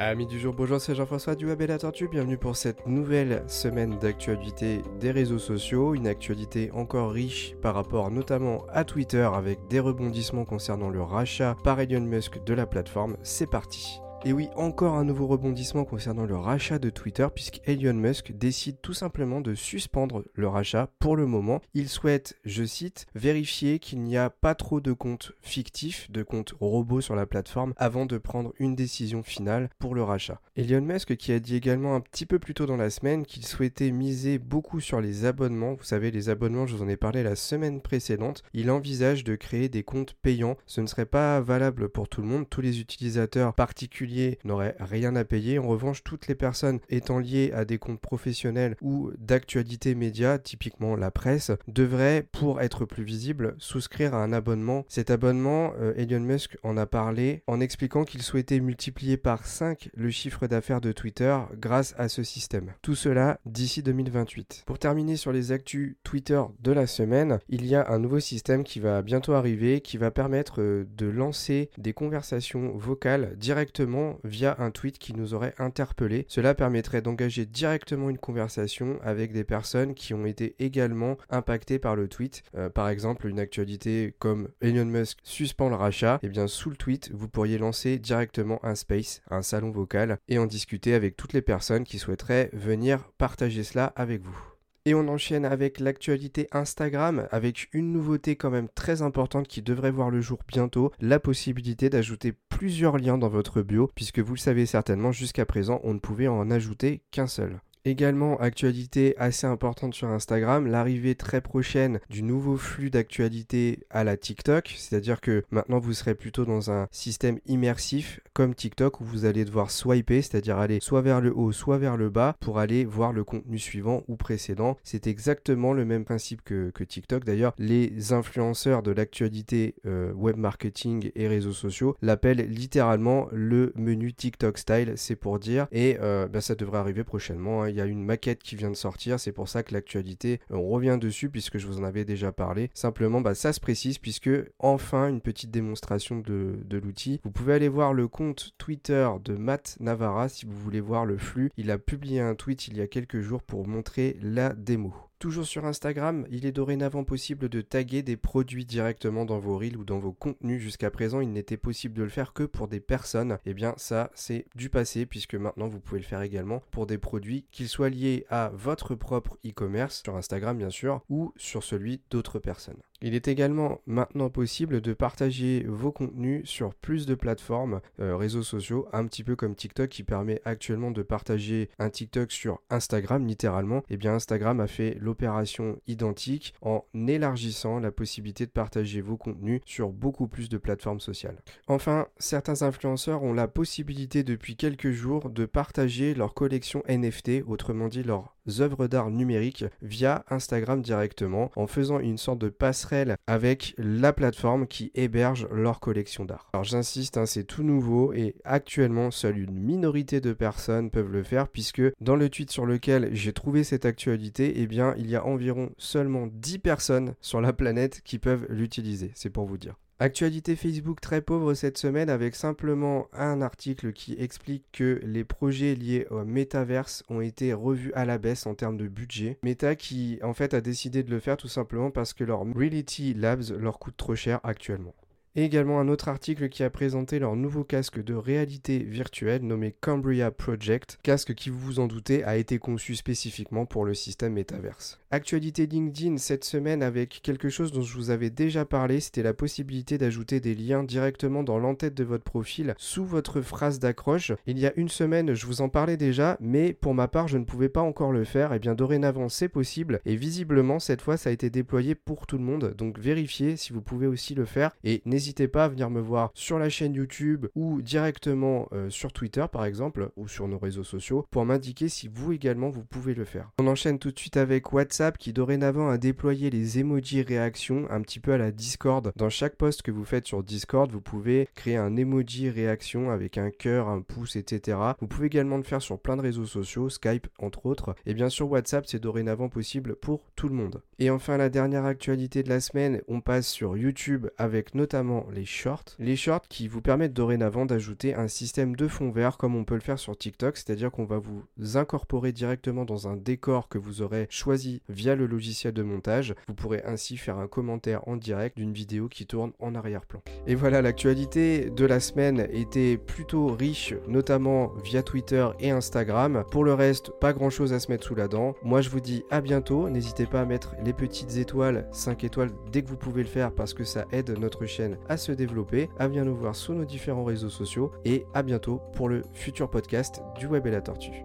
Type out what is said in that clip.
Amis du jour, bonjour, c'est Jean-François du Web et la Tortue. Bienvenue pour cette nouvelle semaine d'actualité des réseaux sociaux. Une actualité encore riche par rapport notamment à Twitter avec des rebondissements concernant le rachat par Elon Musk de la plateforme. C'est parti. Et oui, encore un nouveau rebondissement concernant le rachat de Twitter, puisque Elon Musk décide tout simplement de suspendre le rachat pour le moment. Il souhaite, je cite, vérifier qu'il n'y a pas trop de comptes fictifs, de comptes robots sur la plateforme, avant de prendre une décision finale pour le rachat. Elon Musk qui a dit également un petit peu plus tôt dans la semaine qu'il souhaitait miser beaucoup sur les abonnements. Vous savez, les abonnements, je vous en ai parlé la semaine précédente. Il envisage de créer des comptes payants. Ce ne serait pas valable pour tout le monde. Tous les utilisateurs particuliers n'auraient rien à payer. En revanche, toutes les personnes étant liées à des comptes professionnels ou d'actualité média, typiquement la presse, devraient, pour être plus visibles, souscrire à un abonnement. Cet abonnement, euh, Elon Musk en a parlé en expliquant qu'il souhaitait multiplier par 5 le chiffre d'affaires de Twitter grâce à ce système. Tout cela d'ici 2028. Pour terminer sur les actus Twitter de la semaine, il y a un nouveau système qui va bientôt arriver qui va permettre euh, de lancer des conversations vocales directement via un tweet qui nous aurait interpellé. Cela permettrait d'engager directement une conversation avec des personnes qui ont été également impactées par le tweet. Euh, par exemple, une actualité comme Elon Musk suspend le rachat, et eh bien sous le tweet, vous pourriez lancer directement un space, un salon vocal, et en discuter avec toutes les personnes qui souhaiteraient venir partager cela avec vous. Et on enchaîne avec l'actualité Instagram, avec une nouveauté quand même très importante qui devrait voir le jour bientôt, la possibilité d'ajouter plusieurs liens dans votre bio, puisque vous le savez certainement, jusqu'à présent, on ne pouvait en ajouter qu'un seul. Également, actualité assez importante sur Instagram, l'arrivée très prochaine du nouveau flux d'actualité à la TikTok, c'est-à-dire que maintenant vous serez plutôt dans un système immersif comme TikTok où vous allez devoir swiper, c'est-à-dire aller soit vers le haut, soit vers le bas pour aller voir le contenu suivant ou précédent. C'est exactement le même principe que, TikTok. D'ailleurs, les influenceurs de l'actualité euh, web marketing et réseaux sociaux l'appellent littéralement le menu TikTok style, c'est pour dire, et euh, bah, ça devrait arriver prochainement. Hein il y a une maquette qui vient de sortir, c'est pour ça que l'actualité, on revient dessus puisque je vous en avais déjà parlé. Simplement, bah, ça se précise puisque enfin une petite démonstration de, de l'outil. Vous pouvez aller voir le compte Twitter de Matt Navarra si vous voulez voir le flux. Il a publié un tweet il y a quelques jours pour montrer la démo. Toujours sur Instagram, il est dorénavant possible de taguer des produits directement dans vos reels ou dans vos contenus. Jusqu'à présent, il n'était possible de le faire que pour des personnes. Eh bien, ça, c'est du passé puisque maintenant vous pouvez le faire également pour des produits, qu'ils soient liés à votre propre e-commerce, sur Instagram bien sûr, ou sur celui d'autres personnes. Il est également maintenant possible de partager vos contenus sur plus de plateformes, euh, réseaux sociaux, un petit peu comme TikTok qui permet actuellement de partager un TikTok sur Instagram littéralement. Et eh bien Instagram a fait l'opération identique en élargissant la possibilité de partager vos contenus sur beaucoup plus de plateformes sociales. Enfin, certains influenceurs ont la possibilité depuis quelques jours de partager leur collection NFT, autrement dit leur œuvres d'art numériques via Instagram directement en faisant une sorte de passerelle avec la plateforme qui héberge leur collection d'art. Alors j'insiste, hein, c'est tout nouveau et actuellement seule une minorité de personnes peuvent le faire puisque dans le tweet sur lequel j'ai trouvé cette actualité, eh bien il y a environ seulement 10 personnes sur la planète qui peuvent l'utiliser. C'est pour vous dire. Actualité Facebook très pauvre cette semaine avec simplement un article qui explique que les projets liés au Metaverse ont été revus à la baisse en termes de budget. Meta qui en fait a décidé de le faire tout simplement parce que leur Reality Labs leur coûte trop cher actuellement. Et également un autre article qui a présenté leur nouveau casque de réalité virtuelle nommé Cambria Project, casque qui vous vous en doutez a été conçu spécifiquement pour le système Metaverse. Actualité LinkedIn cette semaine avec quelque chose dont je vous avais déjà parlé, c'était la possibilité d'ajouter des liens directement dans l'entête de votre profil sous votre phrase d'accroche. Il y a une semaine, je vous en parlais déjà, mais pour ma part, je ne pouvais pas encore le faire. Et eh bien dorénavant, c'est possible et visiblement cette fois, ça a été déployé pour tout le monde. Donc vérifiez si vous pouvez aussi le faire et n'hésitez pas à venir me voir sur la chaîne YouTube ou directement euh, sur Twitter par exemple ou sur nos réseaux sociaux pour m'indiquer si vous également vous pouvez le faire. On enchaîne tout de suite avec WhatsApp qui dorénavant a déployé les emojis réactions un petit peu à la Discord. Dans chaque post que vous faites sur Discord, vous pouvez créer un emoji réaction avec un cœur, un pouce, etc. Vous pouvez également le faire sur plein de réseaux sociaux, Skype entre autres. Et bien sûr WhatsApp, c'est dorénavant possible pour tout le monde. Et enfin la dernière actualité de la semaine, on passe sur YouTube avec notamment les shorts. Les shorts qui vous permettent dorénavant d'ajouter un système de fond vert comme on peut le faire sur TikTok, c'est-à-dire qu'on va vous incorporer directement dans un décor que vous aurez choisi via le logiciel de montage. Vous pourrez ainsi faire un commentaire en direct d'une vidéo qui tourne en arrière-plan. Et voilà, l'actualité de la semaine était plutôt riche, notamment via Twitter et Instagram. Pour le reste, pas grand-chose à se mettre sous la dent. Moi, je vous dis à bientôt. N'hésitez pas à mettre les petites étoiles, 5 étoiles dès que vous pouvez le faire parce que ça aide notre chaîne à se développer, à bien nous voir sur nos différents réseaux sociaux et à bientôt pour le futur podcast du Web et la Tortue.